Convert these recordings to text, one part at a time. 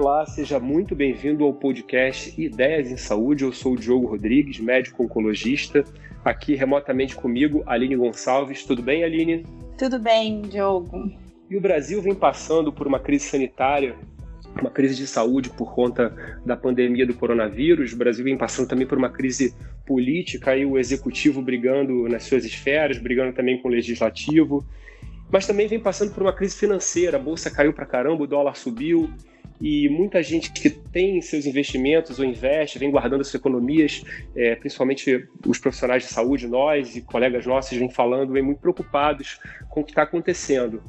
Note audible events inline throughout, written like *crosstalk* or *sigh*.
Olá, seja muito bem-vindo ao podcast Ideias em Saúde. Eu sou o Diogo Rodrigues, médico oncologista. Aqui remotamente comigo, Aline Gonçalves. Tudo bem, Aline? Tudo bem, Diogo. E o Brasil vem passando por uma crise sanitária, uma crise de saúde por conta da pandemia do coronavírus. O Brasil vem passando também por uma crise política e o executivo brigando nas suas esferas, brigando também com o legislativo. Mas também vem passando por uma crise financeira. A bolsa caiu para caramba, o dólar subiu e muita gente que tem seus investimentos ou investe, vem guardando suas economias, é, principalmente os profissionais de saúde, nós e colegas nossos, vêm falando, vêm muito preocupados com o que está acontecendo.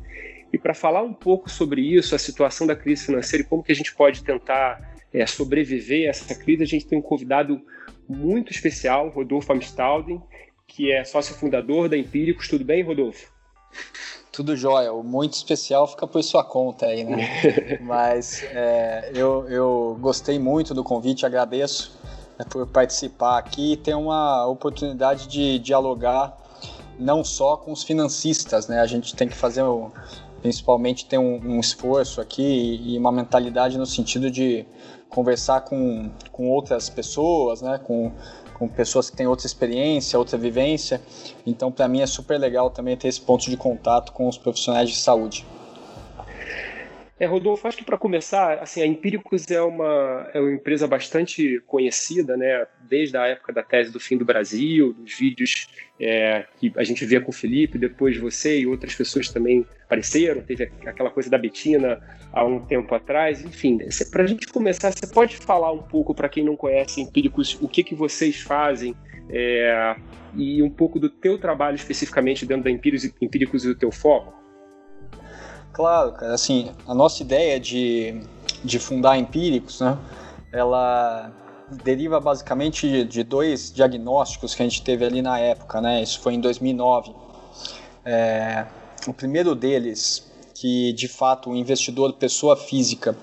E para falar um pouco sobre isso, a situação da crise financeira e como que a gente pode tentar é, sobreviver a essa crise, a gente tem um convidado muito especial, Rodolfo Amstalden, que é sócio fundador da Empíricos. Tudo bem, Rodolfo? Tudo jóia. O muito especial fica por sua conta aí, né? *laughs* Mas é, eu, eu gostei muito do convite, agradeço né, por participar aqui e ter uma oportunidade de dialogar não só com os financistas, né? A gente tem que fazer, principalmente, ter um, um esforço aqui e uma mentalidade no sentido de conversar com, com outras pessoas, né? Com com pessoas que têm outra experiência, outra vivência. Então, para mim é super legal também ter esse ponto de contato com os profissionais de saúde. É, Rodolfo, acho que para começar, assim, a Empíricos é uma, é uma empresa bastante conhecida, né? Desde a época da tese do fim do Brasil, dos vídeos é, que a gente via com o Felipe, depois você e outras pessoas também apareceram. Teve aquela coisa da Betina há um tempo atrás. Enfim, para a gente começar, você pode falar um pouco para quem não conhece Empíricos, o que, que vocês fazem é, e um pouco do teu trabalho especificamente dentro da Empíricos, Empíricos e do teu foco? Claro, cara, assim, a nossa ideia de, de fundar Empíricos, né, ela deriva basicamente de, de dois diagnósticos que a gente teve ali na época, né, isso foi em 2009. É, o primeiro deles, que de fato o investidor pessoa física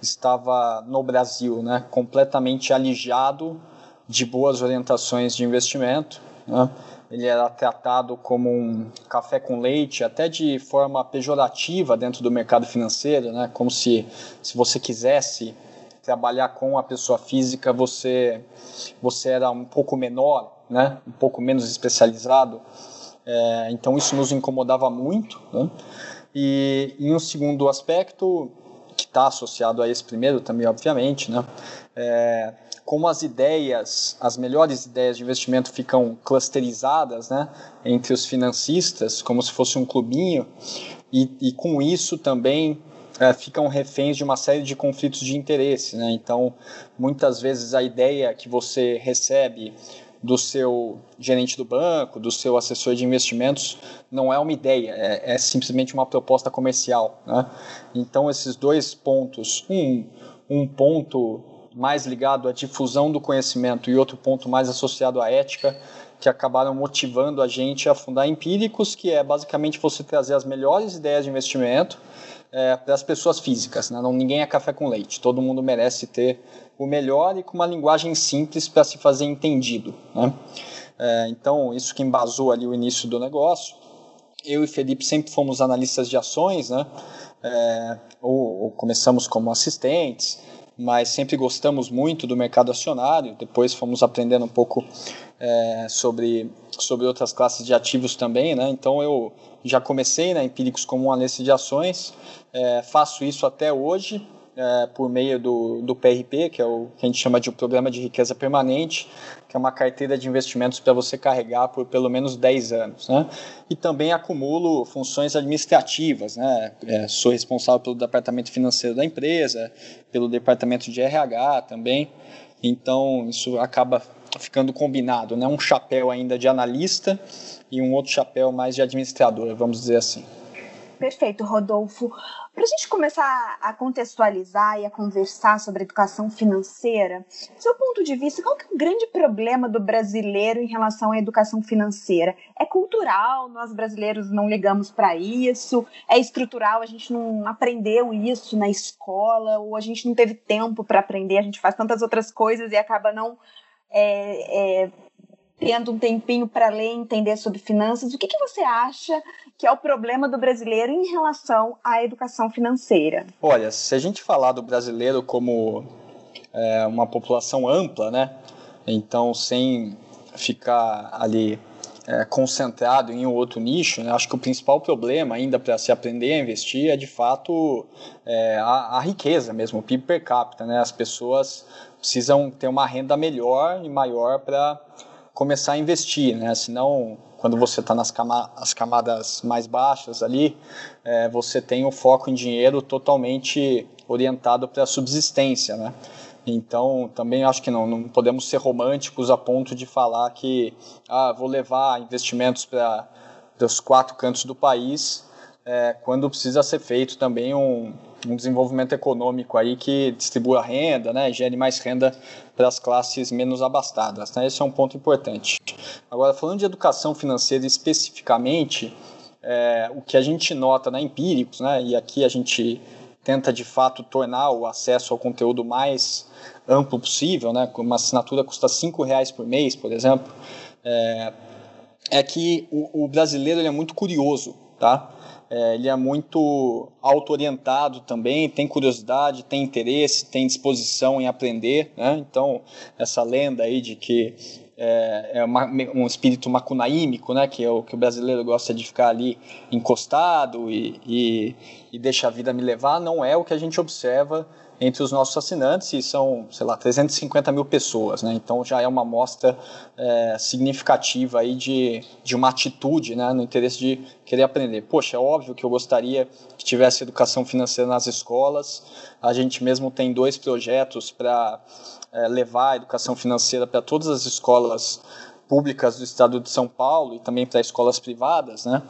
estava no Brasil, né, completamente alijado de boas orientações de investimento, né, ele era tratado como um café com leite, até de forma pejorativa dentro do mercado financeiro, né? como se, se você quisesse trabalhar com a pessoa física, você, você era um pouco menor, né? um pouco menos especializado. É, então isso nos incomodava muito. Né? E em um segundo aspecto, que está associado a esse primeiro também, obviamente, né? É, como as ideias, as melhores ideias de investimento ficam clusterizadas né, entre os financistas, como se fosse um clubinho, e, e com isso também é, ficam reféns de uma série de conflitos de interesse. Né? Então, muitas vezes a ideia que você recebe do seu gerente do banco, do seu assessor de investimentos, não é uma ideia, é, é simplesmente uma proposta comercial. Né? Então, esses dois pontos, um, um ponto mais ligado à difusão do conhecimento e outro ponto mais associado à ética, que acabaram motivando a gente a fundar Empíricos, que é basicamente você trazer as melhores ideias de investimento é, para as pessoas físicas. Né? Não, ninguém é café com leite, todo mundo merece ter o melhor e com uma linguagem simples para se fazer entendido. Né? É, então, isso que embasou ali o início do negócio. Eu e Felipe sempre fomos analistas de ações, né? É, ou, ou começamos como assistentes, mas sempre gostamos muito do mercado acionário. Depois fomos aprendendo um pouco é, sobre, sobre outras classes de ativos também, né? Então eu já comecei na Empíricos como um analista de ações, é, faço isso até hoje é, por meio do, do PRP, que é o que a gente chama de Programa de Riqueza Permanente, que é uma carteira de investimentos para você carregar por pelo menos 10 anos. Né? E também acumulo funções administrativas. Né? É, sou responsável pelo departamento financeiro da empresa, pelo departamento de RH também. Então, isso acaba ficando combinado, né? um chapéu ainda de analista e um outro chapéu mais de administrador, vamos dizer assim. Perfeito, Rodolfo. Para a gente começar a contextualizar e a conversar sobre educação financeira, do seu ponto de vista, qual que é o grande problema do brasileiro em relação à educação financeira? É cultural, nós brasileiros não ligamos para isso? É estrutural, a gente não aprendeu isso na escola, ou a gente não teve tempo para aprender, a gente faz tantas outras coisas e acaba não é, é, tendo um tempinho para ler e entender sobre finanças, o que, que você acha que é o problema do brasileiro em relação à educação financeira? Olha, se a gente falar do brasileiro como é, uma população ampla, né? Então, sem ficar ali é, concentrado em um outro nicho, né? acho que o principal problema ainda para se aprender a investir é de fato é, a, a, riqueza mesmo, o PIB per capita. Né? As pessoas precisam ter uma renda melhor e maior para começar a investir, né? senão quando você está nas cama camadas mais baixas ali, é, você tem o foco em dinheiro totalmente orientado para a subsistência, né? Então, também acho que não, não podemos ser românticos a ponto de falar que ah, vou levar investimentos para os quatro cantos do país, é, quando precisa ser feito também um, um desenvolvimento econômico aí que distribua renda, né, gere mais renda para as classes menos abastadas. Né? Esse é um ponto importante. Agora, falando de educação financeira especificamente, é, o que a gente nota na Empíricos, né, e aqui a gente tenta de fato tornar o acesso ao conteúdo mais amplo possível, né? Uma assinatura custa cinco reais por mês, por exemplo, é, é que o, o brasileiro é muito curioso, tá? É, ele é muito auto-orientado também, tem curiosidade, tem interesse, tem disposição em aprender, né? Então, essa lenda aí de que é, é um espírito macunaímico, né, que é o que o brasileiro gosta de ficar ali encostado e, e, e deixa a vida me levar, não é o que a gente observa entre os nossos assinantes, e são, sei lá, 350 mil pessoas, né? Então já é uma amostra é, significativa aí de, de uma atitude, né, no interesse de querer aprender. Poxa, é óbvio que eu gostaria que tivesse educação financeira nas escolas. A gente mesmo tem dois projetos para é, levar a educação financeira para todas as escolas públicas do estado de São Paulo e também para escolas privadas, né?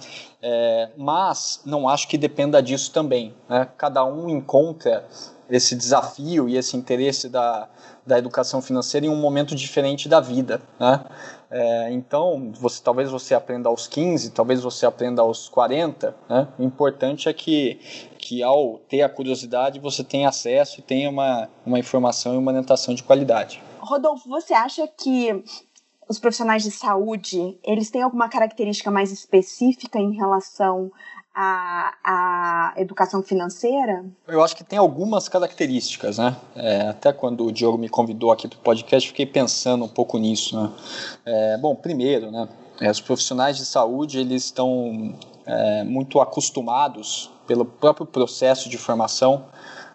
É, mas não acho que dependa disso também. Né? Cada um encontra esse desafio e esse interesse da, da educação financeira em um momento diferente da vida, né? É, então, você, talvez você aprenda aos 15, talvez você aprenda aos 40, né? O importante é que, que ao ter a curiosidade, você tenha acesso e tenha uma, uma informação e uma orientação de qualidade. Rodolfo, você acha que os profissionais de saúde, eles têm alguma característica mais específica em relação à, à educação financeira? Eu acho que tem algumas características, né? É, até quando o Diogo me convidou aqui para o podcast, fiquei pensando um pouco nisso, né? É, bom, primeiro, né? É, os profissionais de saúde, eles estão é, muito acostumados pelo próprio processo de formação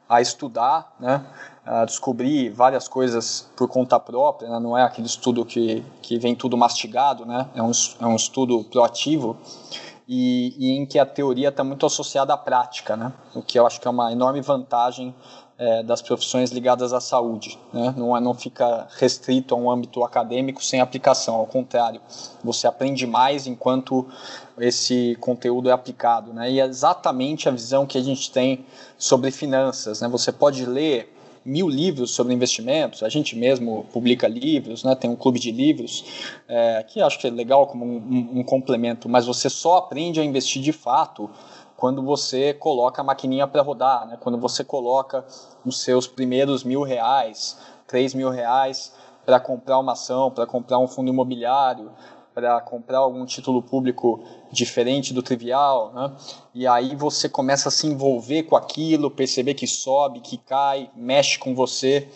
a estudar, né? a descobrir várias coisas por conta própria, né? não é aquele estudo que, que vem tudo mastigado, né? é, um, é um estudo proativo e, e em que a teoria está muito associada à prática, né? o que eu acho que é uma enorme vantagem é, das profissões ligadas à saúde. Né? Não, é, não fica restrito a um âmbito acadêmico sem aplicação, ao contrário, você aprende mais enquanto esse conteúdo é aplicado. Né? E é exatamente a visão que a gente tem sobre finanças. Né? Você pode ler mil livros sobre investimentos, a gente mesmo publica livros, né, tem um clube de livros, é, que acho que é legal como um, um, um complemento, mas você só aprende a investir de fato quando você coloca a maquininha para rodar, né? quando você coloca os seus primeiros mil reais, três mil reais para comprar uma ação, para comprar um fundo imobiliário, para comprar algum título público diferente do trivial, né? e aí você começa a se envolver com aquilo, perceber que sobe, que cai, mexe com você,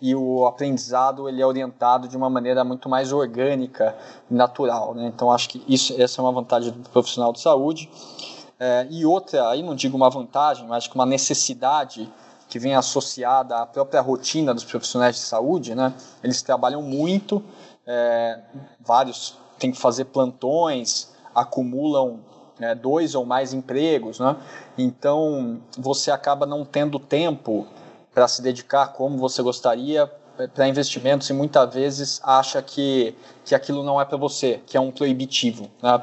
e o aprendizado ele é orientado de uma maneira muito mais orgânica natural. Né? Então acho que isso, essa é uma vantagem do profissional de saúde. É, e outra, aí não digo uma vantagem, mas uma necessidade que vem associada à própria rotina dos profissionais de saúde, né? Eles trabalham muito, é, vários têm que fazer plantões, acumulam é, dois ou mais empregos, né? Então você acaba não tendo tempo para se dedicar como você gostaria para investimentos e muitas vezes acha que, que aquilo não é para você, que é um proibitivo. Né?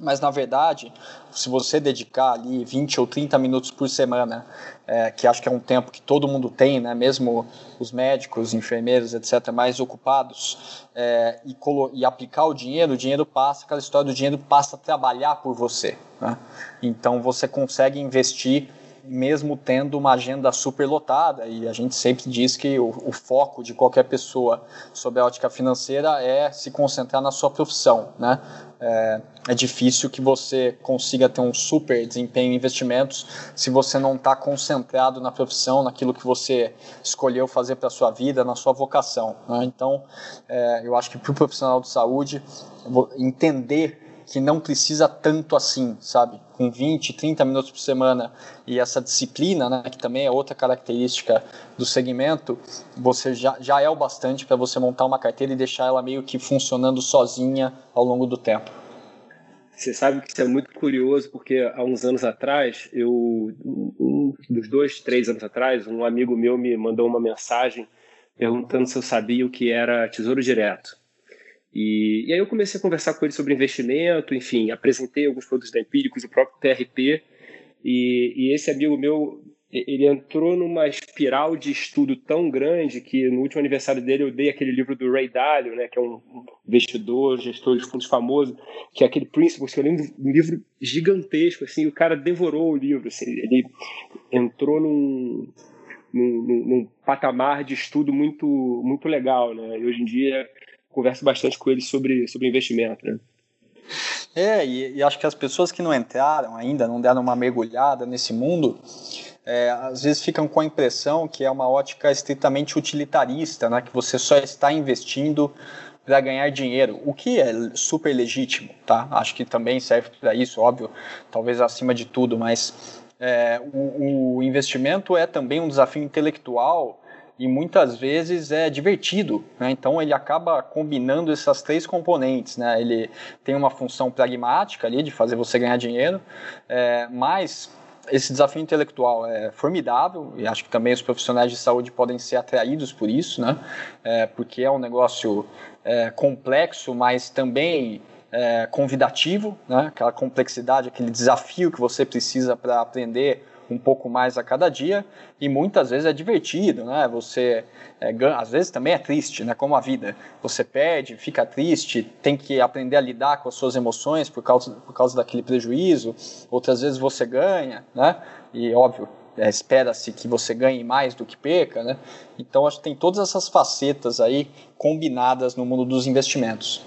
Mas na verdade, se você dedicar ali 20 ou 30 minutos por semana, é, que acho que é um tempo que todo mundo tem, né? mesmo os médicos, enfermeiros, etc., mais ocupados, é, e, e, aplicar o dinheiro, o dinheiro passa, aquela história do dinheiro passa a trabalhar por você. Né? Então você consegue investir mesmo tendo uma agenda super lotada, e a gente sempre diz que o, o, foco de qualquer pessoa sobre a ótica financeira é se concentrar na sua profissão, né? É, é difícil que você consiga ter um super desempenho em investimentos se você não está concentrado na profissão, naquilo que você escolheu fazer para a sua vida, na sua vocação. Né? Então, é, eu acho que para o profissional de saúde, entender que não precisa tanto assim, sabe? Com 20, 30 minutos por semana e essa disciplina, né, que também é outra característica do segmento, você já, já é o bastante para você montar uma carteira e deixar ela meio que funcionando sozinha ao longo do tempo. Você sabe que isso é muito curioso, porque há uns anos atrás, eu, um, dos dois, três anos atrás, um amigo meu me mandou uma mensagem perguntando se eu sabia o que era Tesouro Direto. E, e, aí eu comecei a conversar com ele sobre investimento, enfim, apresentei alguns produtos da Empíricos, o próprio TRP, e, e, esse amigo meu, ele entrou numa espiral de estudo tão grande que no último aniversário dele eu dei aquele livro do Ray Dalio, né, que é um investidor, gestor de fundos famoso, que é aquele Principles, que eu lembro um livro gigantesco, assim, o cara devorou o livro, assim, ele entrou num, num, num patamar de estudo muito, muito legal, né, e hoje em dia converso bastante com ele sobre, sobre investimento, né? É, e, e, acho que as pessoas que não entraram ainda, não deram uma mergulhada nesse mundo, é, às vezes ficam com a impressão que é uma ótica estritamente utilitarista, né, que você só está investindo para ganhar dinheiro, o que é super legítimo, tá? Acho que também serve para isso, óbvio, talvez acima de tudo, mas é, o, o investimento é também um desafio intelectual e muitas vezes é divertido, né? então ele acaba combinando essas três componentes, né? ele tem uma função pragmática ali de fazer você ganhar dinheiro, é, mas esse desafio intelectual é formidável e acho que também os profissionais de saúde podem ser atraídos por isso, né? É, porque é um negócio é, complexo, mas também é, convidativo, né? aquela complexidade, aquele desafio que você precisa para aprender um pouco mais a cada dia e muitas vezes é divertido, né? Você é, às vezes também é triste, né? Como a vida, você perde, fica triste, tem que aprender a lidar com as suas emoções por causa por causa daquele prejuízo. Outras vezes você ganha, né? E óbvio é, espera-se que você ganhe mais do que perca, né? Então acho que tem todas essas facetas aí combinadas no mundo dos investimentos.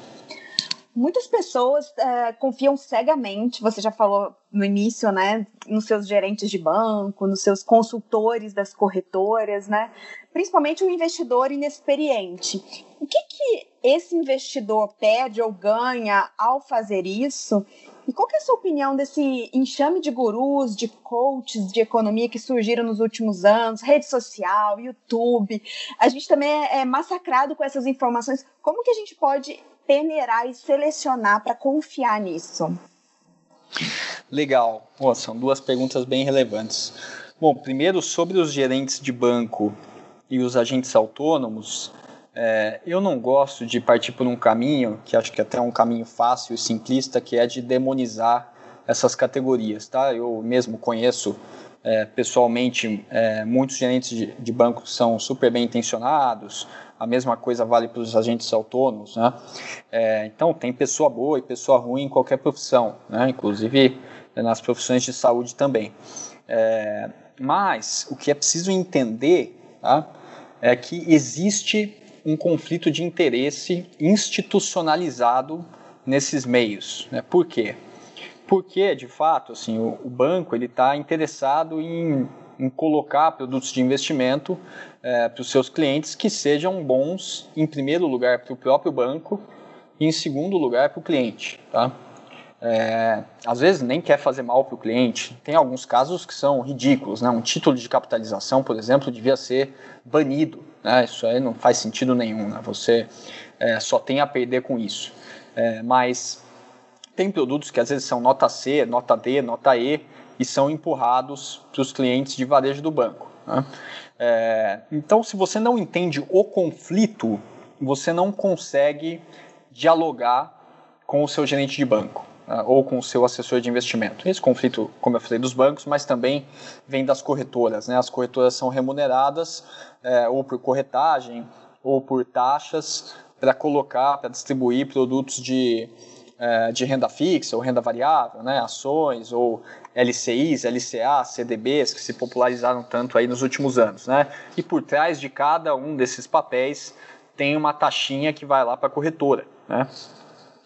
Muitas pessoas é, confiam cegamente, você já falou no início, né, nos seus gerentes de banco, nos seus consultores das corretoras, né, principalmente o investidor inexperiente. O que, que esse investidor perde ou ganha ao fazer isso? E qual é a sua opinião desse enxame de gurus, de coaches de economia que surgiram nos últimos anos, rede social, YouTube? A gente também é, é massacrado com essas informações. Como que a gente pode peneirar e selecionar para confiar nisso? Legal. Oh, são duas perguntas bem relevantes. Bom, primeiro sobre os gerentes de banco e os agentes autônomos, é, eu não gosto de partir por um caminho, que acho que até é um caminho fácil e simplista, que é de demonizar essas categorias. Tá? Eu mesmo conheço é, pessoalmente é, muitos gerentes de, de banco são super bem intencionados, a mesma coisa vale para os agentes autônomos, né? É, então tem pessoa boa e pessoa ruim em qualquer profissão, né? Inclusive nas profissões de saúde também. É, mas o que é preciso entender tá? é que existe um conflito de interesse institucionalizado nesses meios. Né? Por quê? Porque, de fato, assim, o, o banco está interessado em, em colocar produtos de investimento é, para os seus clientes que sejam bons, em primeiro lugar, para o próprio banco e, em segundo lugar, para o cliente. Tá? É, às vezes nem quer fazer mal para o cliente. Tem alguns casos que são ridículos. Né? Um título de capitalização, por exemplo, devia ser banido. Né? Isso aí não faz sentido nenhum. Né? Você é, só tem a perder com isso. É, mas tem produtos que às vezes são nota C, nota D, nota E e são empurrados para os clientes de varejo do banco. Né? É, então, se você não entende o conflito, você não consegue dialogar com o seu gerente de banco né, ou com o seu assessor de investimento. Esse conflito, como eu falei, dos bancos, mas também vem das corretoras. Né? As corretoras são remuneradas é, ou por corretagem ou por taxas para colocar, para distribuir produtos de é, de renda fixa ou renda variável, né, ações ou LCIs, LCA, CDBs, que se popularizaram tanto aí nos últimos anos. Né? E por trás de cada um desses papéis tem uma taxinha que vai lá para a corretora. Né?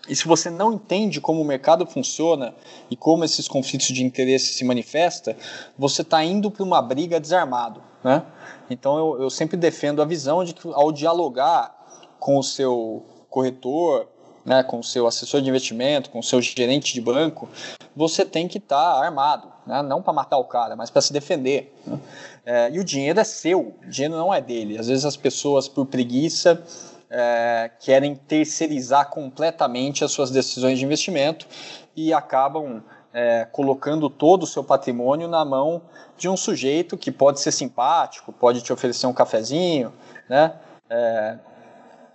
E se você não entende como o mercado funciona e como esses conflitos de interesse se manifestam, você está indo para uma briga desarmado. Né? Então eu, eu sempre defendo a visão de que ao dialogar com o seu corretor, né, com o seu assessor de investimento, com o seu gerente de banco, você tem que estar tá armado, né, não para matar o cara, mas para se defender. Né? É, e o dinheiro é seu, o dinheiro não é dele. Às vezes as pessoas, por preguiça, é, querem terceirizar completamente as suas decisões de investimento e acabam é, colocando todo o seu patrimônio na mão de um sujeito que pode ser simpático, pode te oferecer um cafezinho, né? É,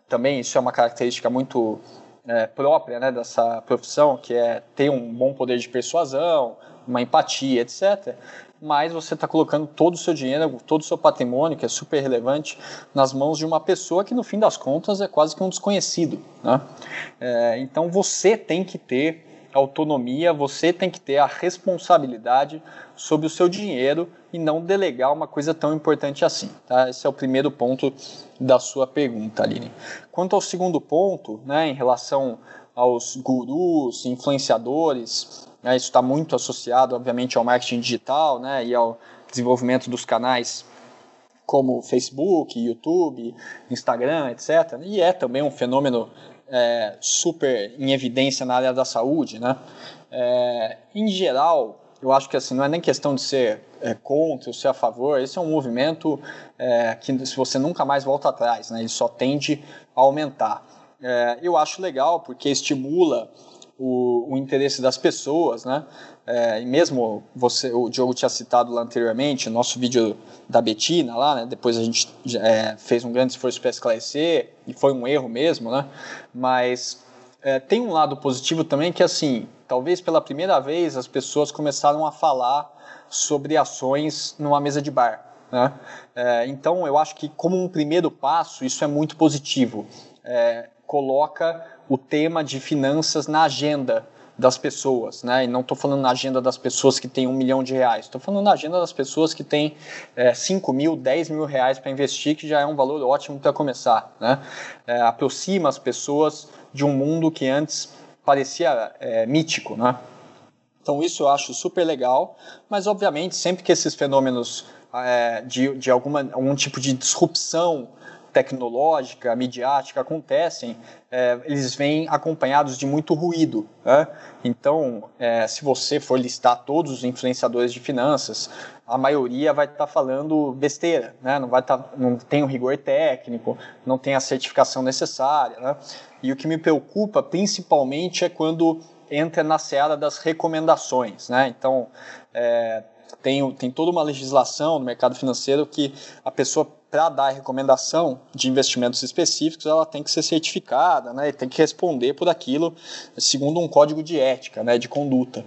também isso é uma característica muito é, própria né, dessa profissão, que é ter um bom poder de persuasão, uma empatia, etc. Mas você está colocando todo o seu dinheiro, todo o seu patrimônio, que é super relevante, nas mãos de uma pessoa que, no fim das contas, é quase que um desconhecido. Né? É, então você tem que ter autonomia, você tem que ter a responsabilidade sobre o seu dinheiro e não delegar uma coisa tão importante assim. Tá? Esse é o primeiro ponto da sua pergunta, Aline. Quanto ao segundo ponto, né, em relação aos gurus, influenciadores, né, isso está muito associado, obviamente, ao marketing digital né, e ao desenvolvimento dos canais como Facebook, YouTube, Instagram, etc. E é também um fenômeno é, super em evidência na área da saúde, né? É, em geral, eu acho que assim não é nem questão de ser é, contra ou ser a favor. Esse é um movimento é, que se você nunca mais volta atrás, né? Ele só tende a aumentar. É, eu acho legal porque estimula o, o interesse das pessoas, né? É, mesmo você, o Diogo tinha citado lá anteriormente, nosso vídeo da Betina lá, né? Depois a gente é, fez um grande esforço para esclarecer e foi um erro mesmo, né? Mas é, tem um lado positivo também que assim, talvez pela primeira vez as pessoas começaram a falar sobre ações numa mesa de bar. Né? É, então eu acho que como um primeiro passo isso é muito positivo. É, coloca o tema de finanças na agenda das pessoas, né? E não estou falando na agenda das pessoas que têm um milhão de reais, estou falando na agenda das pessoas que têm é, 5 mil, 10 mil reais para investir, que já é um valor ótimo para começar, né? É, aproxima as pessoas de um mundo que antes parecia é, mítico, né? Então isso eu acho super legal, mas obviamente sempre que esses fenômenos é, de, de alguma, algum tipo de disrupção tecnológica, midiática acontecem, é, eles vêm acompanhados de muito ruído. Né? Então, é, se você for listar todos os influenciadores de finanças, a maioria vai estar tá falando besteira, né? não, vai tá, não tem o rigor técnico, não tem a certificação necessária. Né? E o que me preocupa principalmente é quando entra na seara das recomendações. Né? Então, é, tem, tem toda uma legislação no mercado financeiro que a pessoa para dar recomendação de investimentos específicos, ela tem que ser certificada, né, e tem que responder por aquilo segundo um código de ética, né, de conduta.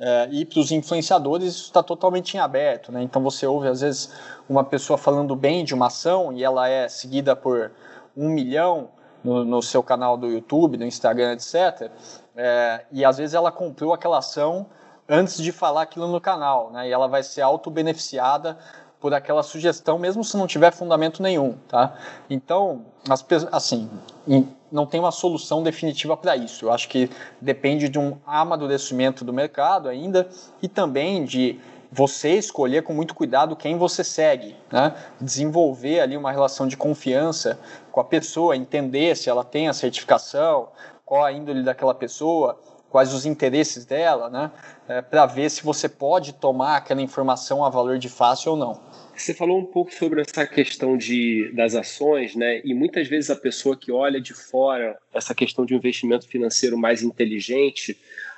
É, e para os influenciadores isso está totalmente em aberto, né? Então você ouve às vezes uma pessoa falando bem de uma ação e ela é seguida por um milhão no, no seu canal do YouTube, no Instagram, etc. É, e às vezes ela comprou aquela ação antes de falar aquilo no canal, né? E ela vai ser auto-beneficiada por aquela sugestão, mesmo se não tiver fundamento nenhum, tá? Então, as, assim, não tem uma solução definitiva para isso. Eu acho que depende de um amadurecimento do mercado ainda e também de você escolher com muito cuidado quem você segue, né? desenvolver ali uma relação de confiança com a pessoa, entender se ela tem a certificação, qual a índole daquela pessoa, quais os interesses dela, né? É, para ver se você pode tomar aquela informação a valor de fácil ou não. Você falou um pouco sobre essa questão de, das ações, né? E muitas vezes a pessoa que olha de fora essa questão de um investimento financeiro mais inteligente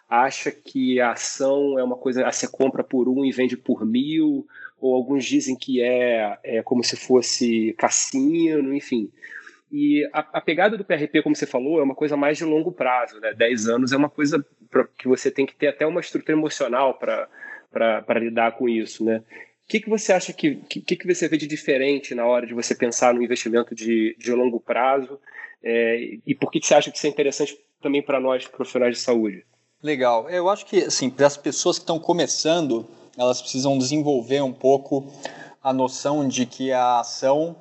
acha que a ação é uma coisa, você compra por um e vende por mil, ou alguns dizem que é, é como se fosse cassino, enfim. E a, a, pegada do PRP, como você falou, é uma coisa mais de longo prazo, né? 10 anos é uma coisa pra, que você tem que ter até uma estrutura emocional para lidar com isso, né? O que, que você acha que, que, que você vê de diferente na hora de você pensar no investimento de, de longo prazo? É, e por que, que você acha que isso é interessante também para nós profissionais de saúde? Legal. Eu acho que, assim, para as pessoas que estão começando, elas precisam desenvolver um pouco a noção de que a ação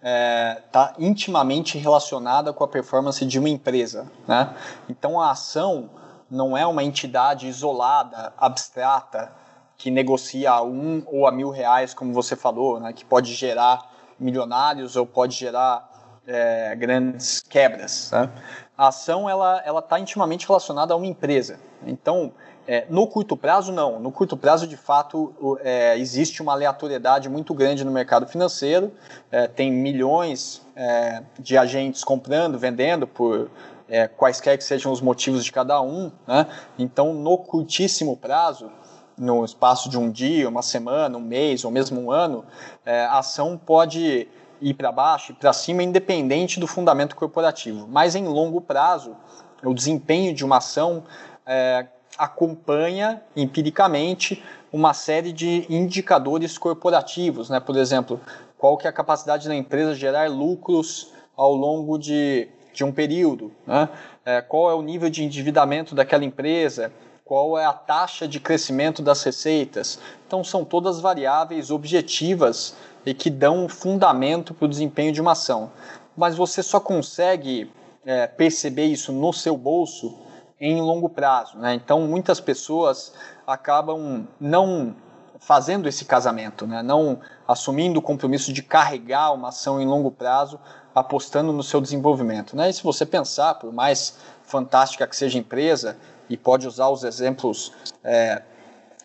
está é, tá intimamente relacionada com a performance de uma empresa. Né? Então, a ação não é uma entidade isolada, abstrata, que negocia a um ou a mil reais, como você falou, né? que pode gerar milionários ou pode gerar é, grandes quebras. Né? A ação ela está intimamente relacionada a uma empresa. Então, é, no curto prazo, não. No curto prazo, de fato, é, existe uma aleatoriedade muito grande no mercado financeiro. É, tem milhões é, de agentes comprando, vendendo por é, quaisquer que sejam os motivos de cada um. Né? Então, no curtíssimo prazo, no espaço de um dia, uma semana, um mês ou mesmo um ano, é, a ação pode ir para baixo e para cima, independente do fundamento corporativo. Mas em longo prazo, o desempenho de uma ação é, acompanha empiricamente uma série de indicadores corporativos, né? Por exemplo, qual que é a capacidade da empresa gerar lucros ao longo de, de um período, né? É, qual é o nível de endividamento daquela empresa, qual é a taxa de crescimento das receitas. Então, são todas variáveis objetivas e que dão fundamento para o desempenho de uma ação. Mas você só consegue é, perceber isso no seu bolso em longo prazo. Né? Então, muitas pessoas acabam não fazendo esse casamento, né? não assumindo o compromisso de carregar uma ação em longo prazo, apostando no seu desenvolvimento. Né? E se você pensar, por mais fantástica que seja a empresa, e pode usar os exemplos é,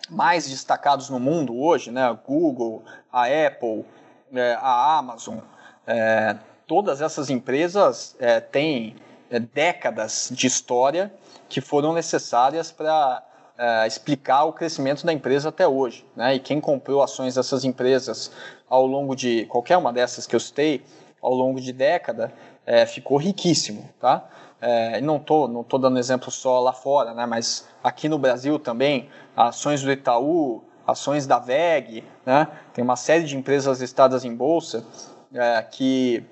mais destacados no mundo hoje, né? Google, a Apple, é, a Amazon, é, todas essas empresas é, têm é, décadas de história que foram necessárias para é, explicar o crescimento da empresa até hoje. Né? E quem comprou ações dessas empresas ao longo de qualquer uma dessas que eu citei, ao longo de década, é, ficou riquíssimo. Tá? É, não estou não tô dando exemplo só lá fora, né? mas aqui no Brasil também, ações do Itaú, ações da VEG, né? tem uma série de empresas listadas em bolsa é, que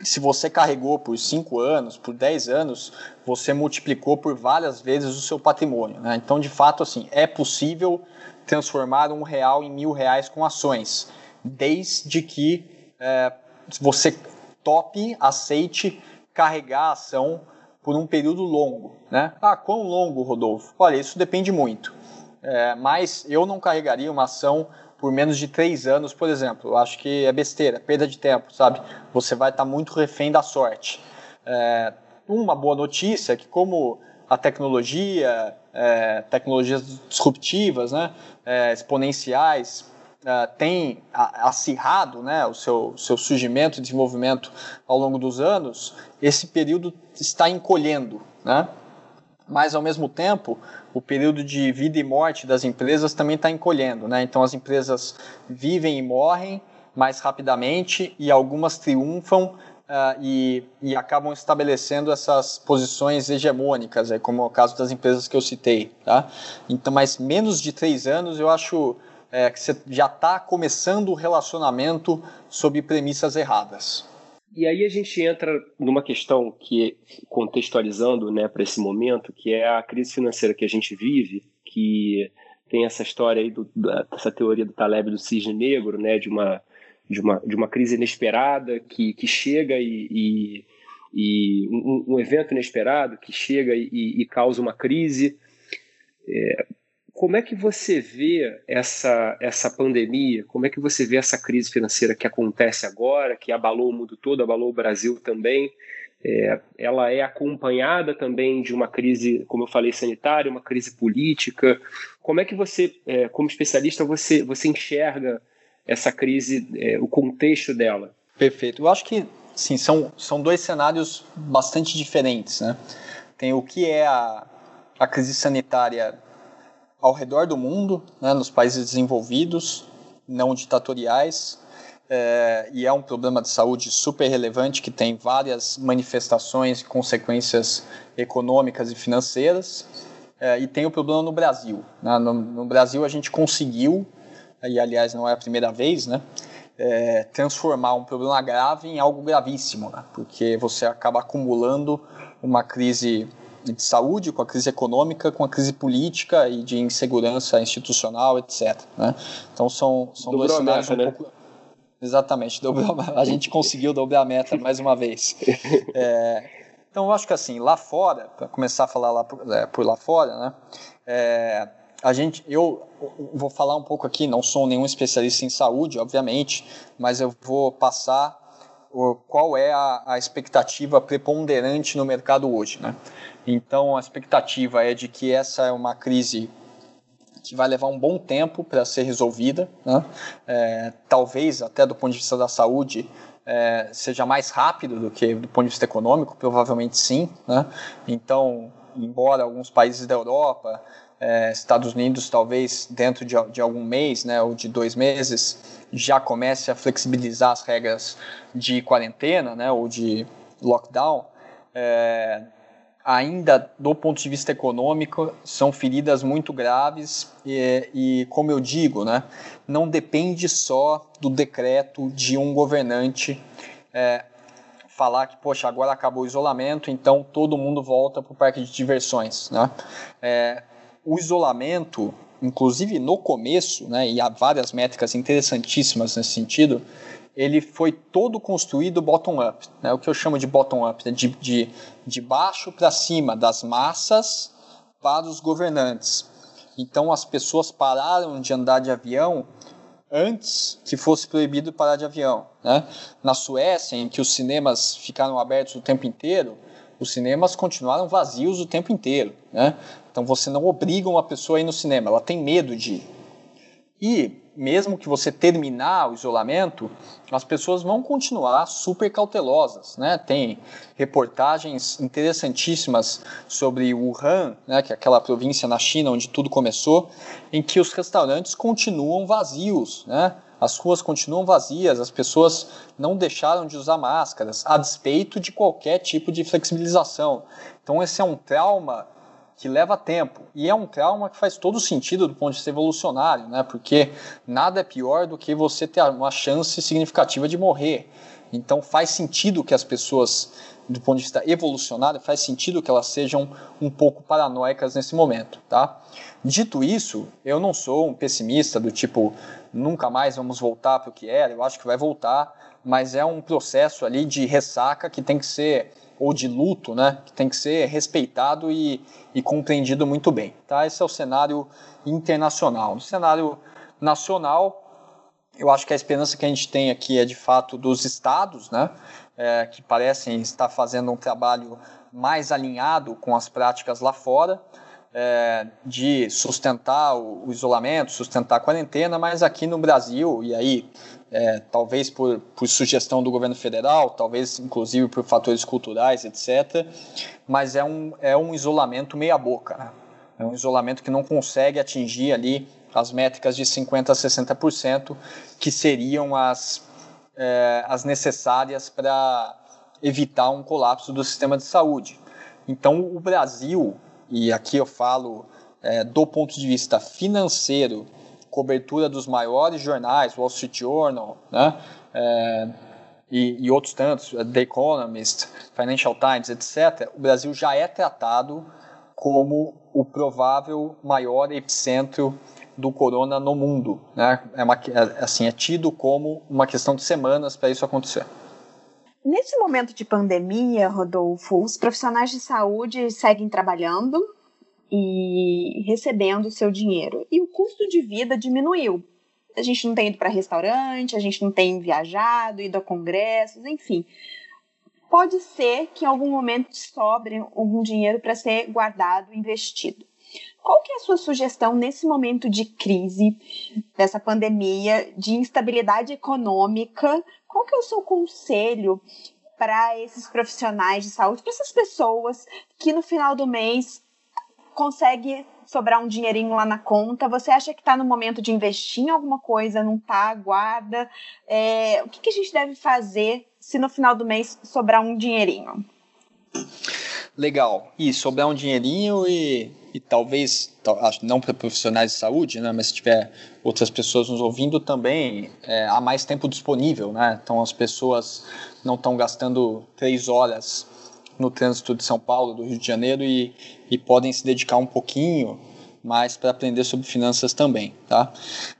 se você carregou por 5 anos, por 10 anos, você multiplicou por várias vezes o seu patrimônio. Né? Então, de fato, assim, é possível transformar um real em mil reais com ações, desde que é, você tope, aceite carregar a ação por um período longo. Né? Ah, quão longo, Rodolfo? Olha, isso depende muito. É, mas eu não carregaria uma ação por menos de três anos, por exemplo. Eu acho que é besteira, perda de tempo, sabe? Você vai estar muito refém da sorte. É, uma boa notícia é que como a tecnologia, é, tecnologias disruptivas, né, é, exponenciais, é, tem acirrado né, o seu, seu surgimento e desenvolvimento ao longo dos anos, esse período está encolhendo. Né? Mas ao mesmo tempo o período de vida e morte das empresas também está encolhendo, né? Então as empresas vivem e morrem mais rapidamente e algumas triunfam uh, e, e, acabam estabelecendo essas posições hegemônicas, é como é o caso das empresas que eu citei, tá? Então, mas menos de três anos eu acho é, que você já está começando o relacionamento sob premissas erradas. E aí a gente entra numa questão que, contextualizando né, para esse momento, que é a crise financeira que a gente vive, que tem essa história aí, do, essa teoria do Taleb do cisne negro, né, de uma, de uma, de uma crise inesperada que, que chega e, e, e um, um, evento inesperado que chega e, e causa uma crise. É, como é que você vê essa, essa pandemia? Como é que você vê essa crise financeira que acontece agora, que abalou o mundo todo, abalou o Brasil também? É, ela é acompanhada também de uma crise, como eu falei, sanitária, uma crise política. Como é que você, é, como especialista, você, você enxerga essa crise, é, o contexto dela? Perfeito. Eu acho que sim, são, são dois cenários bastante diferentes. Né? Tem o que é a, a crise sanitária ao redor do mundo, né, nos países desenvolvidos, não ditatoriais, é, e é um problema de saúde super relevante que tem várias manifestações e consequências econômicas e financeiras. É, e tem o problema no Brasil. Né? No, no, Brasil a gente conseguiu, e aliás não é a primeira vez, né? É, transformar um problema grave em algo gravíssimo, né? porque você acaba acumulando uma crise de saúde, com a crise econômica, com a crise política e de insegurança institucional, etc. Né? Então são, são dois cenários um né? pouco... Exatamente, dobrou, a gente conseguiu dobrar a meta *laughs* mais uma vez. É, então eu acho que assim, lá fora, para começar a falar lá por, é, por lá fora, né, é, a gente, eu vou falar um pouco aqui, não sou nenhum especialista em saúde, obviamente, mas eu vou passar qual é a, a, expectativa preponderante no mercado hoje. Né? Então, a expectativa é de que essa é uma crise que vai levar um bom tempo para ser resolvida, né? é, talvez até do ponto de vista da saúde é, seja mais rápido do que do ponto de vista econômico, provavelmente sim. Né? Então, embora alguns países da Europa, é, Estados Unidos, talvez dentro de, de algum mês, né, ou de dois meses, já comece a flexibilizar as regras de quarentena, né, ou de lockdown, é, ainda do ponto de vista econômico são feridas muito graves e, e, como eu digo, né, não depende só do decreto de um governante é, falar que poxa agora acabou o isolamento, então todo mundo volta para o parque de diversões, né? É, o isolamento, inclusive no começo, né, e há várias métricas interessantíssimas nesse sentido, ele foi todo construído bottom-up, né, o que eu chamo de bottom-up, né, de, de, de baixo para cima, das massas para os governantes. Então as pessoas pararam de andar de avião antes que fosse proibido parar de avião. Né? Na Suécia, em que os cinemas ficaram abertos o tempo inteiro, os cinemas continuaram vazios o tempo inteiro. Né? Então você não obriga uma pessoa a ir no cinema, ela tem medo de ir. E mesmo que você terminar o isolamento, as pessoas vão continuar super cautelosas, né? Tem reportagens interessantíssimas sobre Wuhan, né, que é aquela província na China onde tudo começou, em que os restaurantes continuam vazios, né? As ruas continuam vazias, as pessoas não deixaram de usar máscaras, a despeito de qualquer tipo de flexibilização. Então esse é um trauma que leva tempo. E é um trauma que faz todo sentido do ponto de vista evolucionário, né? Porque nada é pior do que você ter uma chance significativa de morrer. Então faz sentido que as pessoas, do ponto de vista evolucionário, faz sentido que elas sejam um pouco paranoicas nesse momento, tá? Dito isso, eu não sou um pessimista do tipo nunca mais vamos voltar para o que era. Eu acho que vai voltar, mas é um processo ali de ressaca que tem que ser ou de luto, né, que tem que ser respeitado e, e compreendido muito bem. Tá? Esse é o cenário internacional. No cenário nacional, eu acho que a esperança que a gente tem aqui é de fato dos estados, né, é, que parecem estar fazendo um trabalho mais alinhado com as práticas lá fora é, de sustentar o, o, isolamento, sustentar a quarentena, mas aqui no Brasil, e aí é, talvez por, por sugestão do governo federal, talvez inclusive por fatores culturais, etc., mas é um, é um isolamento meia-boca. Né? É um isolamento que não consegue atingir ali as métricas de 50% a 60%, que seriam as, é, as necessárias para evitar um colapso do sistema de saúde. Então, o Brasil e aqui eu falo é, do ponto de vista financeiro, cobertura dos maiores jornais, Wall Street Journal, né? É, e, e, outros tantos, The Economist, Financial Times, etc., o Brasil já é tratado como o provável maior epicentro do corona no mundo. Né? É, uma, é, assim, é tido como uma questão de semanas para isso acontecer. Nesse momento de pandemia, Rodolfo, os profissionais de saúde seguem trabalhando e recebendo o seu dinheiro. E o custo de vida diminuiu. A gente não tem ido para restaurante, a gente não tem viajado, ido a congressos, enfim. Pode ser que em algum momento sobre algum dinheiro para ser guardado, investido. Qual que é a sua sugestão nesse momento de crise, dessa pandemia, de instabilidade econômica? Qual que é o seu conselho para esses profissionais de saúde, para essas pessoas que no final do mês consegue sobrar um dinheirinho lá na conta? Você acha que está no momento de investir em alguma coisa, não está? Guarda. É, o que, que a gente deve fazer se no final do mês sobrar um dinheirinho? Legal. E sobrar um dinheirinho e, e talvez, não para profissionais de saúde, né, mas se tiver outras pessoas nos ouvindo também, é, há mais tempo disponível, né? Então as pessoas não estão gastando três horas no trânsito de São Paulo, do Rio de Janeiro e, e podem se dedicar um pouquinho mais para aprender sobre finanças também, tá?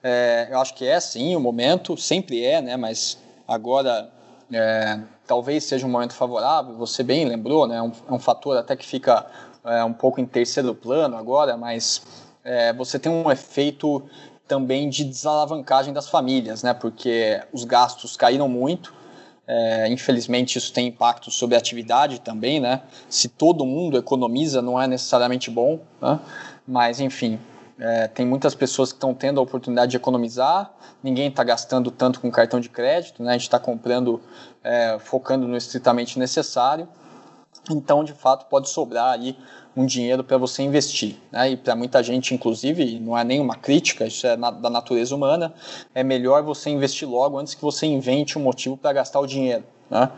É, eu acho que é sim o momento, sempre é, né? Mas agora é, talvez seja um momento favorável. Você bem lembrou, né? Um, é um fator até que fica é, um pouco em terceiro plano agora, mas é, você tem um efeito também de desalavancagem das famílias, né? Porque os gastos caíram muito. É, infelizmente isso tem impacto sobre a atividade também, né? Se todo mundo economiza, não é necessariamente bom, né? Mas enfim, é, tem muitas pessoas que estão tendo a oportunidade de economizar, ninguém está gastando tanto com cartão de crédito, né? A gente está comprando, é, focando no estritamente necessário. Então, de fato, pode sobrar aí um dinheiro para você investir. Né? E para muita gente, inclusive, não é nenhuma crítica, isso é na, da natureza humana, é melhor você investir logo antes que você invente um motivo para gastar o dinheiro. Né?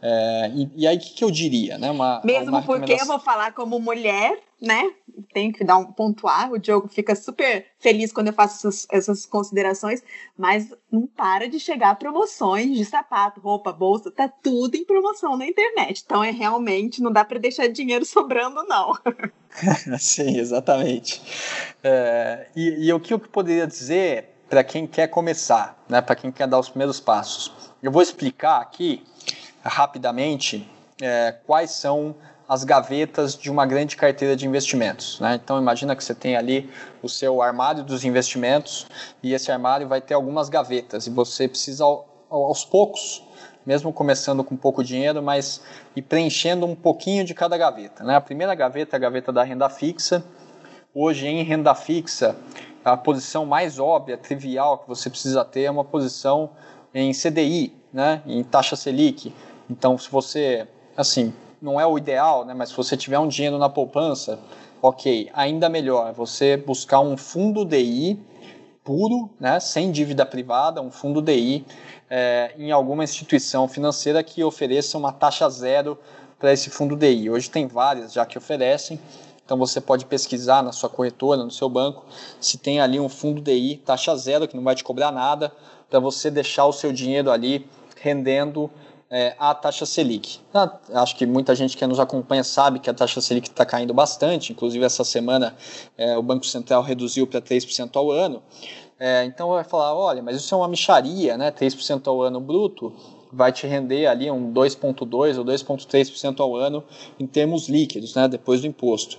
É, e, e, aí, o que, que, eu diria? Né? Uma, Mesmo uma porque eu vou falar como mulher, né? Tenho que dar um pontuar. O Diogo fica super feliz quando eu faço essas, essas, considerações, mas não para de chegar promoções de sapato, roupa, bolsa, tá tudo em promoção na internet. Então é realmente, não dá para deixar dinheiro *laughs* sobrando, não. *laughs* Sim, exatamente. É, e, e o que eu poderia dizer para quem quer começar, né? Para quem quer dar os primeiros passos? Eu vou explicar aqui rapidamente é, quais são as gavetas de uma grande carteira de investimentos. Né? Então imagina que você tem ali o seu armário dos investimentos e esse armário vai ter algumas gavetas e você precisa aos poucos, mesmo começando com pouco dinheiro, mas ir preenchendo um pouquinho de cada gaveta. Né? A primeira gaveta é a gaveta da renda fixa. Hoje em renda fixa, a posição mais óbvia, trivial que você precisa ter é uma posição em CDI, né? em taxa Selic. Então, se você, assim, não é o ideal, né? mas se você tiver um dinheiro na poupança, ok, ainda melhor você buscar um fundo DI puro, né? sem dívida privada, um fundo DI é, em alguma instituição financeira que ofereça uma taxa zero para esse fundo DI. Hoje tem várias já que oferecem, então você pode pesquisar na sua corretora, no seu banco, se tem ali um fundo DI taxa zero que não vai te cobrar nada para você deixar o seu dinheiro ali rendendo é, a taxa Selic. Ah, acho que muita gente que nos acompanha sabe que a taxa Selic está caindo bastante, inclusive essa semana é, o Banco Central reduziu para 3% ao ano. É, então vai falar, olha, mas isso é uma micharia, né? 3% ao ano bruto vai te render ali um 2,2% ou 2,3% ao ano em termos líquidos, né? depois do imposto.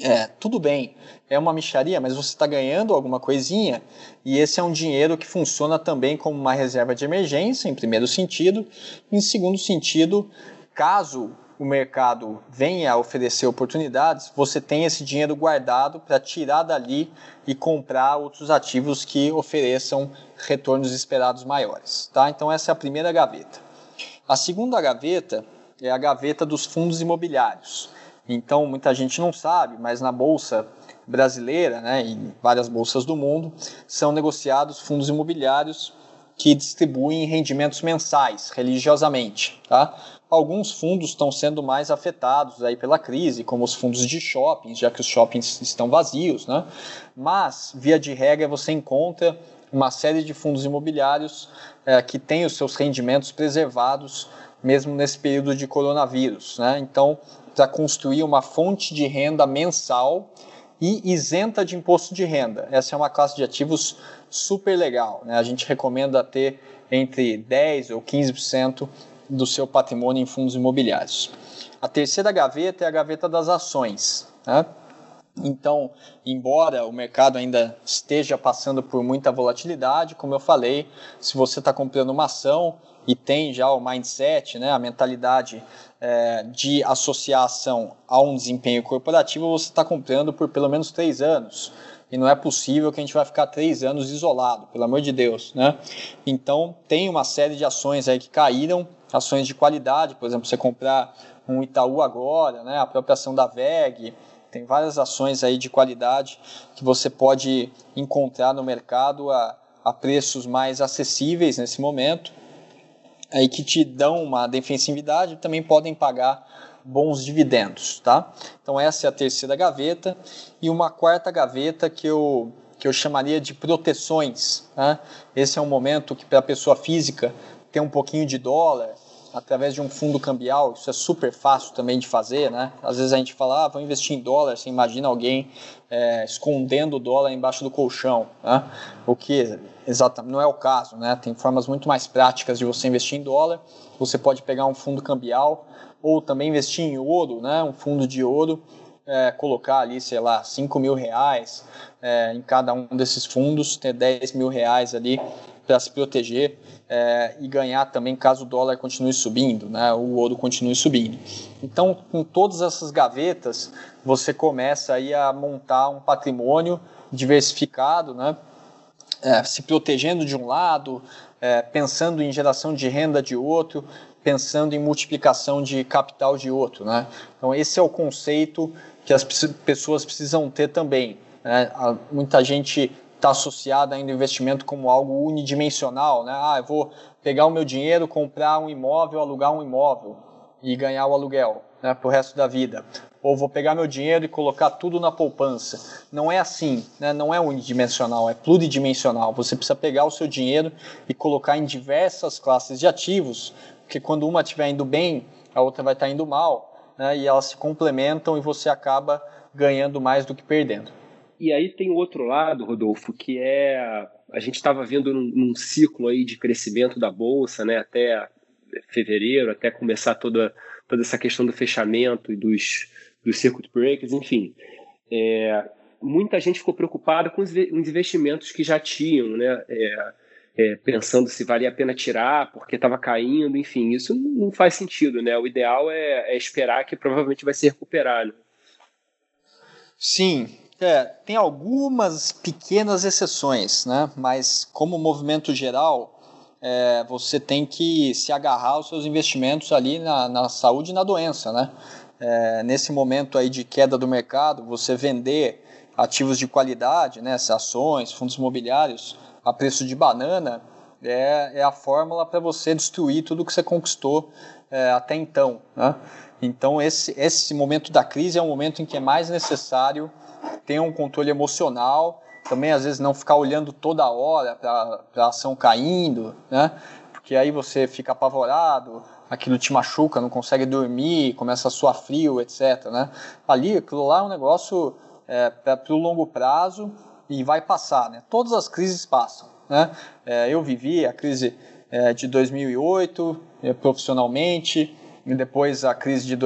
É, tudo bem, é uma micharia, mas você está ganhando alguma coisinha e esse é um dinheiro que funciona também como uma reserva de emergência, em primeiro sentido. Em segundo sentido, caso o mercado venha a oferecer oportunidades, você tem esse dinheiro guardado para tirar dali e comprar outros ativos que ofereçam retornos esperados maiores. Tá? Então, essa é a primeira gaveta. A segunda gaveta é a gaveta dos fundos imobiliários. Então, muita gente não sabe, mas na bolsa brasileira, né, em várias bolsas do mundo, são negociados fundos imobiliários que distribuem rendimentos mensais, religiosamente. Tá? Alguns fundos estão sendo mais afetados aí pela crise, como os fundos de shoppings, já que os shoppings estão vazios. Né? Mas, via de regra, você encontra uma série de fundos imobiliários é, que têm os seus rendimentos preservados mesmo nesse período de coronavírus. Né? Então, para construir uma fonte de renda mensal e isenta de imposto de renda. Essa é uma classe de ativos super legal. Né? A gente recomenda ter entre 10% ou 15% do seu patrimônio em fundos imobiliários. A terceira gaveta é a gaveta das ações. Né? Então, embora o mercado ainda esteja passando por muita volatilidade, como eu falei, se você está comprando uma ação e tem já o mindset, né, a mentalidade é, de associação a um desempenho corporativo, você está comprando por pelo menos três anos. E não é possível que a gente vai ficar três anos isolado, pelo amor de Deus. Né? Então, tem uma série de ações aí que caíram, ações de qualidade, por exemplo, você comprar um Itaú agora, né, a própria ação da VEG, tem várias ações aí de qualidade que você pode encontrar no mercado a, a preços mais acessíveis nesse momento aí que te dão uma defensividade também podem pagar bons dividendos, tá? Então essa é a terceira gaveta e uma quarta gaveta que eu que eu chamaria de proteções. Né? Esse é um momento que para a pessoa física tem um pouquinho de dólar, através de um fundo cambial, isso é super fácil também de fazer, né? Às vezes a gente fala, ah, vou investir em dólar, você imagina alguém é, escondendo o dólar embaixo do colchão, né? O que exatamente não é o caso, né? Tem formas muito mais práticas de você investir em dólar. Você pode pegar um fundo cambial ou também investir em ouro, né? Um fundo de ouro, é, colocar ali, sei lá, 5 mil reais é, em cada um desses fundos, ter 10 mil reais ali para se proteger é, e ganhar também caso o dólar continue subindo, né, o ouro continue subindo. Então, com todas essas gavetas, você começa aí a montar um patrimônio diversificado, né, é, se protegendo de um lado, é, pensando em geração de renda de outro, pensando em multiplicação de capital de outro. Né? Então, esse é o conceito que as pessoas precisam ter também. Né? Muita gente está associada ainda ao investimento como algo unidimensional, né? Ah, eu vou pegar o meu dinheiro, comprar um imóvel, alugar um imóvel e ganhar o aluguel né, para o resto da vida. Ou vou pegar meu dinheiro e colocar tudo na poupança. Não é assim, né? não é unidimensional, é pluridimensional. Você precisa pegar o seu dinheiro e colocar em diversas classes de ativos, porque quando uma estiver indo bem, a outra vai estar indo mal, né? e elas se complementam e você acaba ganhando mais do que perdendo. E aí tem o outro lado, Rodolfo, que é a gente estava vendo num, num, ciclo aí de crescimento da bolsa, né, até fevereiro, até começar toda toda essa questão do fechamento e dos dos circuit breakers, enfim. É, muita gente ficou preocupada com os investimentos que já tinham, né? É, é, pensando se valia a pena tirar porque estava caindo, enfim, isso não faz sentido, né? O ideal é, é esperar que provavelmente vai se recuperar. Né? Sim, é, tem algumas pequenas exceções, né? mas como movimento geral, é, você tem que se agarrar aos seus investimentos ali na, na saúde e na doença. Né? É, nesse momento aí de queda do mercado, você vender ativos de qualidade, né, ações, fundos imobiliários, a preço de banana, é, é a fórmula para você destruir tudo que você conquistou é, até então. Né? Então, esse, esse momento da crise é um momento em que é mais necessário ter um controle emocional, também às vezes não ficar olhando toda hora para a ação caindo, né? Porque aí você fica apavorado, aquilo te machuca, não consegue dormir, começa a suar frio, etc. Né? Ali, aquilo lá é um negócio é, para o longo prazo e vai passar. Né? Todas as crises passam. Né? É, eu vivi a crise é, de 2008 é, profissionalmente, e depois a crise de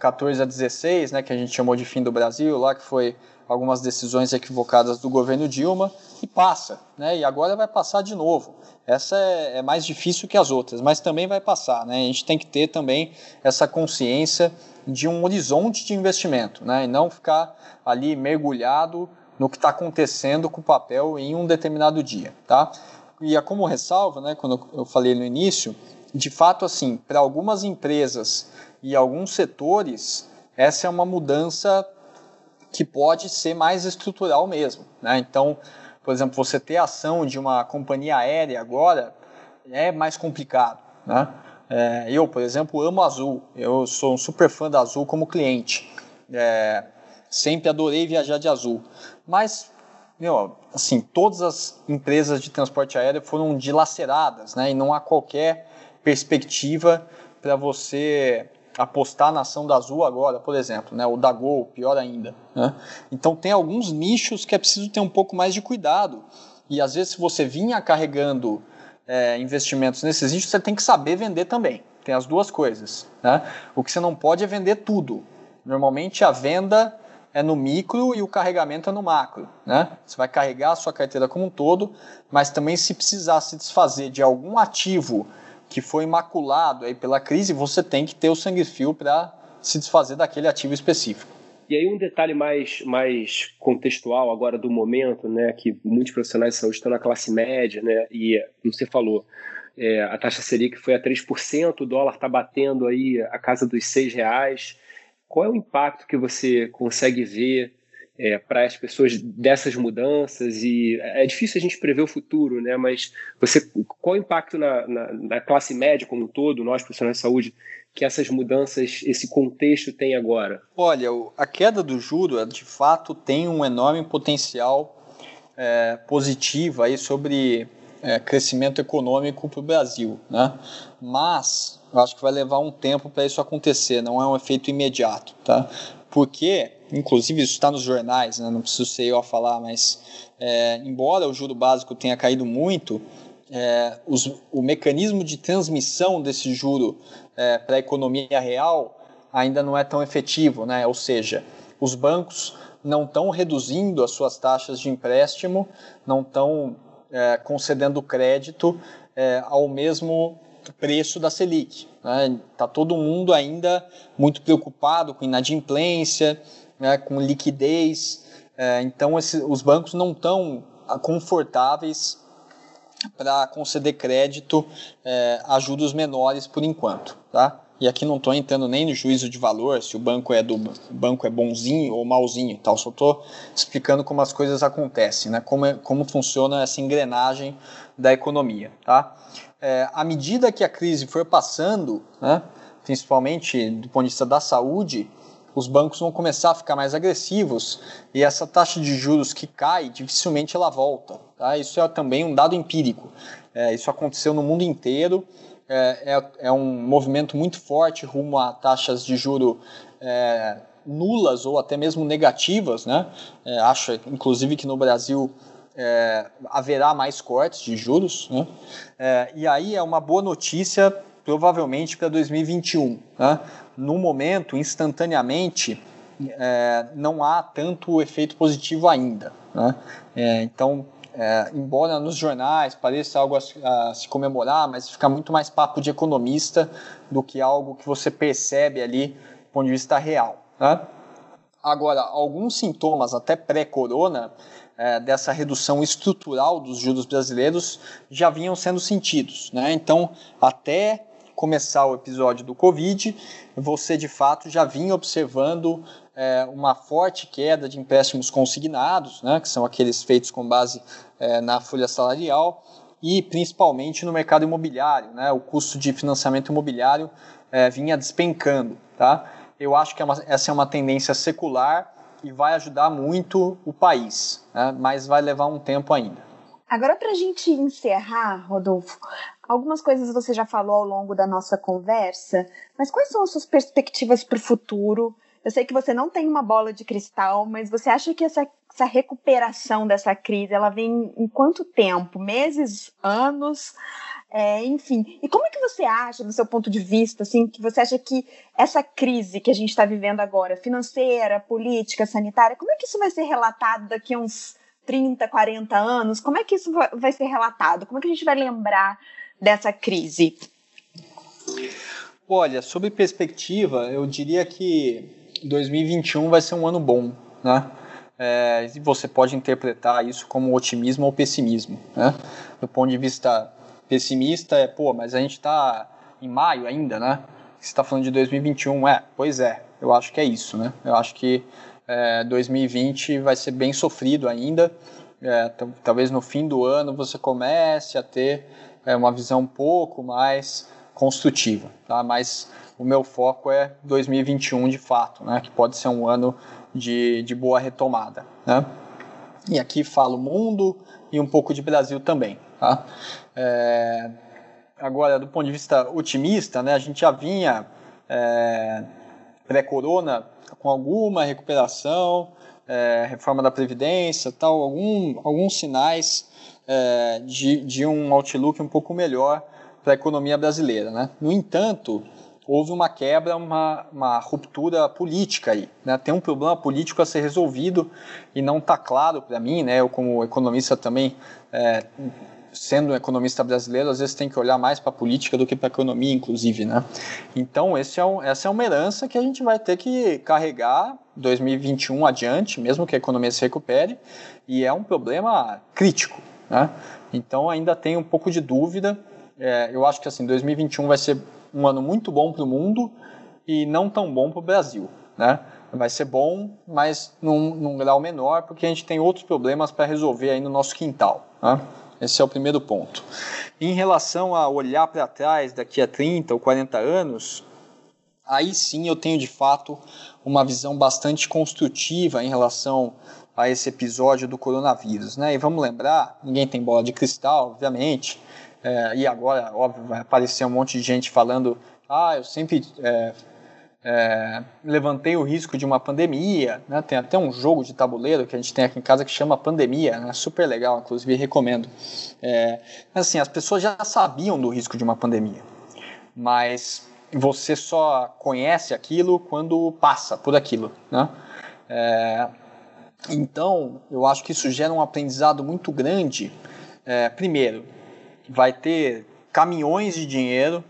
2014 a 16, né, que a gente chamou de fim do Brasil, lá que foi algumas decisões equivocadas do governo Dilma e passa, né? E agora vai passar de novo. Essa é, é, mais difícil que as outras, mas também vai passar, né? A gente tem que ter também essa consciência de um horizonte de investimento, né? E não ficar ali mergulhado no que está acontecendo com o papel em um determinado dia, tá? E é como ressalva, né? Quando eu falei no início, de fato, assim, para algumas empresas e alguns setores, essa é uma mudança que pode ser mais estrutural mesmo. Né? Então, por exemplo, você ter ação de uma companhia aérea agora é mais complicado. Né? É, eu, por exemplo, amo Azul. Eu sou um super fã da Azul como cliente. É, sempre adorei viajar de Azul. Mas, meu, assim, todas as empresas de transporte aéreo foram dilaceradas, né? E não há qualquer perspectiva para você apostar na ação da Azul agora, por exemplo, né? ou da Gol, pior ainda. Né? Então tem alguns nichos que é preciso ter um pouco mais de cuidado. E às vezes se você vinha carregando é, investimentos nesses nichos, você tem que saber vender também. Tem as duas coisas. Né? O que você não pode é vender tudo. Normalmente a venda é no micro e o carregamento é no macro. Né? Você vai carregar a sua carteira como um todo, mas também se precisar se desfazer de algum ativo que foi maculado aí pela crise, você tem que ter o sangue fio para se desfazer daquele ativo específico. E aí um detalhe mais, mais contextual agora do momento, né, que muitos profissionais de saúde estão na classe média, né, e como você falou, é, a taxa Selic foi a 3%, o dólar está batendo aí a casa dos seis reais. Qual é o impacto que você consegue ver é, para as pessoas dessas mudanças e é difícil a gente prever o futuro, né? Mas você, qual o impacto na, na, na, classe média como um todo, nós profissionais de saúde, que essas mudanças, esse contexto tem agora? Olha, a queda do juro, de fato, tem um enorme potencial é, positivo aí sobre é, crescimento econômico para o Brasil, né? Mas Eu acho que vai levar um tempo para isso acontecer, não é um efeito imediato, tá? Porque, inclusive, isso está nos jornais, né? não preciso ser eu a falar, mas é, embora o juro básico tenha caído muito, é, os, o mecanismo de transmissão desse juro é, para a economia real ainda não é tão efetivo, né? Ou seja, os bancos não estão reduzindo as suas taxas de empréstimo, não estão é, concedendo crédito é, ao mesmo preço da Selic. Está né? Tá todo mundo ainda muito preocupado com inadimplência, né, com liquidez. É, então, esse, os bancos não estão confortáveis para conceder crédito é, a juros menores por enquanto. Tá? E aqui não estou entrando nem no juízo de valor, se o banco é do o banco é bonzinho ou malzinho, tal. Só estou explicando como as coisas acontecem, né? Como, é, como funciona essa engrenagem da economia, tá? É, à medida que a crise for passando, né, principalmente do ponto de vista da saúde, os bancos vão começar a ficar mais agressivos e essa taxa de juros que cai, dificilmente ela volta. Tá? Isso é também um dado empírico. É, isso aconteceu no mundo inteiro é, é, é um movimento muito forte rumo a taxas de juro é, nulas ou até mesmo negativas, né? É, acho, inclusive, que no Brasil é, haverá mais cortes de juros, né? E aí é uma boa notícia, provavelmente, para 2021. Né? No momento, instantaneamente, é, não há tanto efeito positivo ainda. Né? É, então, é, embora nos jornais pareça algo a, a, se comemorar, mas fica muito mais papo de economista do que algo que você percebe ali do ponto de vista real. Né? Agora, alguns sintomas, até pré-corona, é, dessa redução estrutural dos juros brasileiros já vinham sendo sentidos. Né? Então, até começar o episódio do Covid, você de fato já vinha observando é, uma forte queda de empréstimos consignados, né, que são aqueles feitos com base é, na folha salarial, e principalmente no mercado imobiliário. Né, o custo de financiamento imobiliário é, vinha despencando. Tá? Eu acho que é uma, essa é uma tendência secular e vai ajudar muito o país, né, mas vai levar um tempo ainda. Agora, para a gente encerrar, Rodolfo, algumas coisas você já falou ao longo da nossa conversa, mas quais são as suas perspectivas para o futuro? Eu sei que você não tem uma bola de cristal, mas você acha que essa, essa recuperação dessa crise, ela vem em quanto tempo? Meses, anos? É, enfim, e como é que você acha, do seu ponto de vista, assim, que você acha que essa crise que a gente está vivendo agora, financeira, política, sanitária, como é que isso vai ser relatado daqui a uns 30, 40 anos? Como é que isso vai ser relatado? Como é que a gente vai lembrar dessa crise? Olha, sobre perspectiva, eu diria que 2021 vai ser um ano bom, né? É, você pode interpretar isso como otimismo ou pessimismo, né? Do ponto de vista pessimista, é, pô, mas a gente está em maio ainda, né? Você está falando de 2021, é, pois é, eu acho que é isso, né? Eu acho que é, 2020 vai ser bem sofrido ainda, é, talvez no fim do ano você comece a ter é, uma visão um pouco mais construtiva, tá? Mas o meu foco é 2021 de fato, né, que pode ser um ano de, de boa retomada. Né? E aqui falo mundo e um pouco de Brasil também. Tá? É, agora, do ponto de vista otimista, né, a gente já vinha é, pré-corona com alguma recuperação, é, reforma da Previdência, tal, algum, alguns sinais é, de, de um outlook um pouco melhor para a economia brasileira. Né? No entanto, houve uma quebra, uma, uma ruptura política aí. Né? Tem um problema político a ser resolvido e não está claro para mim, né? eu como economista também, é, sendo um economista brasileiro, às vezes tem que olhar mais para a política do que para a economia, inclusive. Né? Então, é um, essa é uma herança que a gente vai ter que carregar 2021 adiante, mesmo que a economia se recupere, e é um problema crítico. Né? Então, ainda tem um pouco de dúvida. É, eu acho que assim, 2021 vai ser um ano muito bom para o mundo e não tão bom para o Brasil. Né? Vai ser bom, mas num, num, grau menor, porque a gente tem outros problemas para resolver aí no nosso quintal. Né? Esse é o primeiro ponto. Em relação a olhar para trás daqui a 30 ou 40 anos, aí sim eu tenho de fato uma visão bastante construtiva em relação a esse episódio do coronavírus. Né? E vamos lembrar, ninguém tem bola de cristal, obviamente, é, e agora, óbvio, vai aparecer um monte de gente falando ah, eu sempre é, é, levantei o risco de uma pandemia, né? Tem até um jogo de tabuleiro que a gente tem aqui em casa que chama Pandemia, né? Super legal, inclusive recomendo. É, assim, as pessoas já sabiam do risco de uma pandemia, mas você só conhece aquilo quando passa por aquilo, né? É, então, eu acho que isso gera um aprendizado muito grande. É, primeiro, vai ter caminhões de dinheiro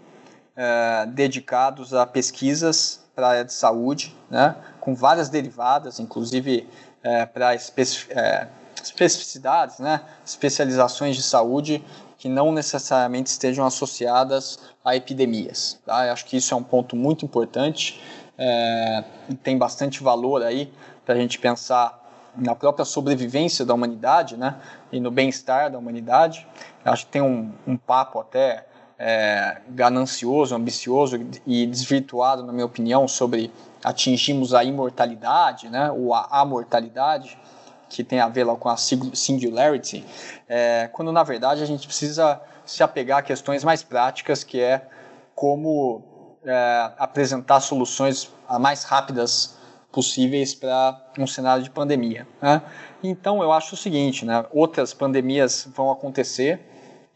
é, dedicados a pesquisas para a área de saúde, né, com várias derivadas, inclusive é, para é, especificidades, né, especializações de saúde que não necessariamente estejam associadas a epidemias. Tá? Eu acho que isso é um ponto muito importante é, e tem bastante valor aí para a gente pensar na própria sobrevivência da humanidade né, e no bem-estar da humanidade. Acho que tem um, um papo até é, ganancioso, ambicioso e desvirtuado, na minha opinião, sobre atingirmos a imortalidade, né, ou a amortalidade, que tem a ver lá com a singularity, é, quando na verdade a gente precisa se apegar a questões mais práticas, que é como é, apresentar soluções mais rápidas possíveis para um cenário de pandemia. Né? Então eu acho o seguinte, né, outras pandemias vão acontecer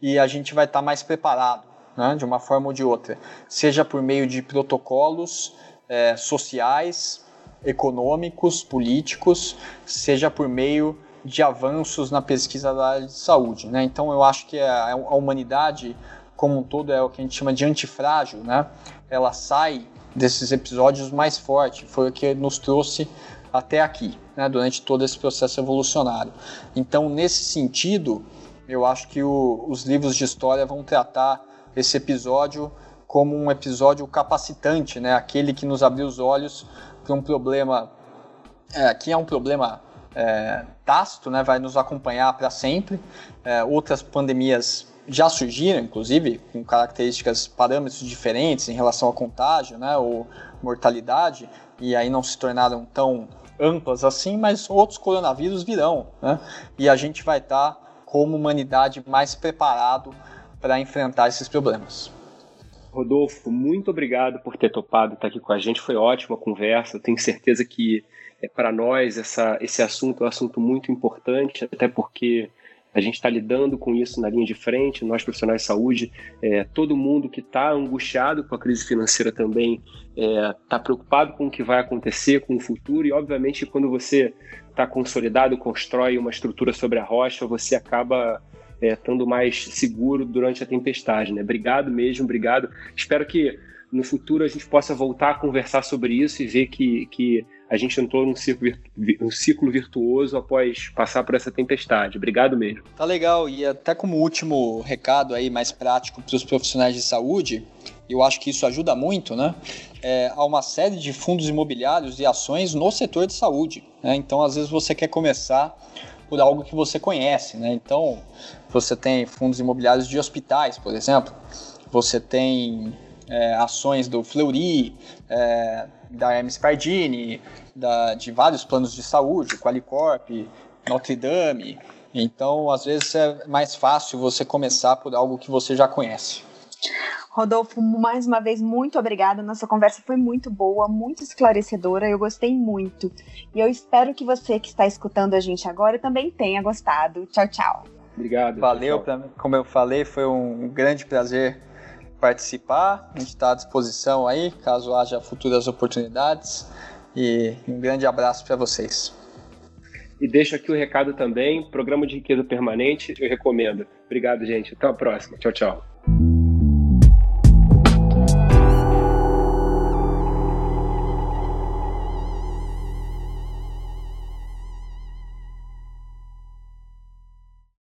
e a gente vai estar tá mais preparado né, de uma forma ou de outra, seja por meio de protocolos é, sociais, econômicos, políticos, seja por meio de avanços na pesquisa da área de saúde. Né? Então, eu acho que a, a, humanidade como um todo é o que a gente chama de antifrágil, né? ela sai desses episódios mais forte, foi o que nos trouxe até aqui, né? durante todo esse processo evolucionário. Então, nesse sentido, eu acho que o, os livros de história vão tratar esse episódio como um episódio capacitante, né? Aquele que nos abriu os olhos para um problema é, que é um problema é, tácito, né? Vai nos acompanhar para sempre. É, outras pandemias já surgiram, inclusive, com características, parâmetros diferentes em relação ao contágio, né? Ou mortalidade, e aí não se tornaram tão amplas assim, mas outros coronavírus virão, né? E a gente vai estar, tá, como humanidade, mais preparado para enfrentar esses problemas. Rodolfo, muito obrigado por ter topado estar aqui com a gente. Foi ótima a conversa. Tenho certeza que é, para nós essa, esse assunto é um assunto muito importante, até porque a gente está lidando com isso na linha de frente, nós profissionais de saúde, é, todo mundo que está angustiado com a crise financeira também está é, preocupado com o que vai acontecer com o futuro e, obviamente, quando você está consolidado, constrói uma estrutura sobre a rocha, você acaba é, estando mais seguro durante a tempestade. Né? Obrigado mesmo, obrigado. Espero que no futuro a gente possa voltar a conversar sobre isso e ver que, que a gente entrou num ciclo, um ciclo virtuoso após passar por essa tempestade. Obrigado mesmo. Tá legal. E até como último recado aí mais prático para os profissionais de saúde, eu acho que isso ajuda muito, né? É, há uma série de fundos imobiliários e ações no setor de saúde. Né? Então, às vezes você quer começar por algo que você conhece, né? Então, você tem fundos imobiliários de hospitais, por exemplo, você tem é, ações do Fleury, é, da Hermes Pardini, da, de vários planos de saúde, Qualicorp, Notre Dame. Então, às vezes é mais fácil você começar por algo que você já conhece. Rodolfo, mais uma vez, muito obrigada. Nossa conversa foi muito boa, muito esclarecedora. Eu gostei muito. E eu espero que você que está escutando a gente agora também tenha gostado. Tchau, tchau. Obrigado. Valeu, pra, como eu falei, foi um grande prazer participar. A gente está à disposição aí, caso haja futuras oportunidades. E um grande abraço para vocês. E deixo aqui o recado também: programa de riqueza permanente, eu recomendo. Obrigado, gente. Até a próxima. Tchau, tchau.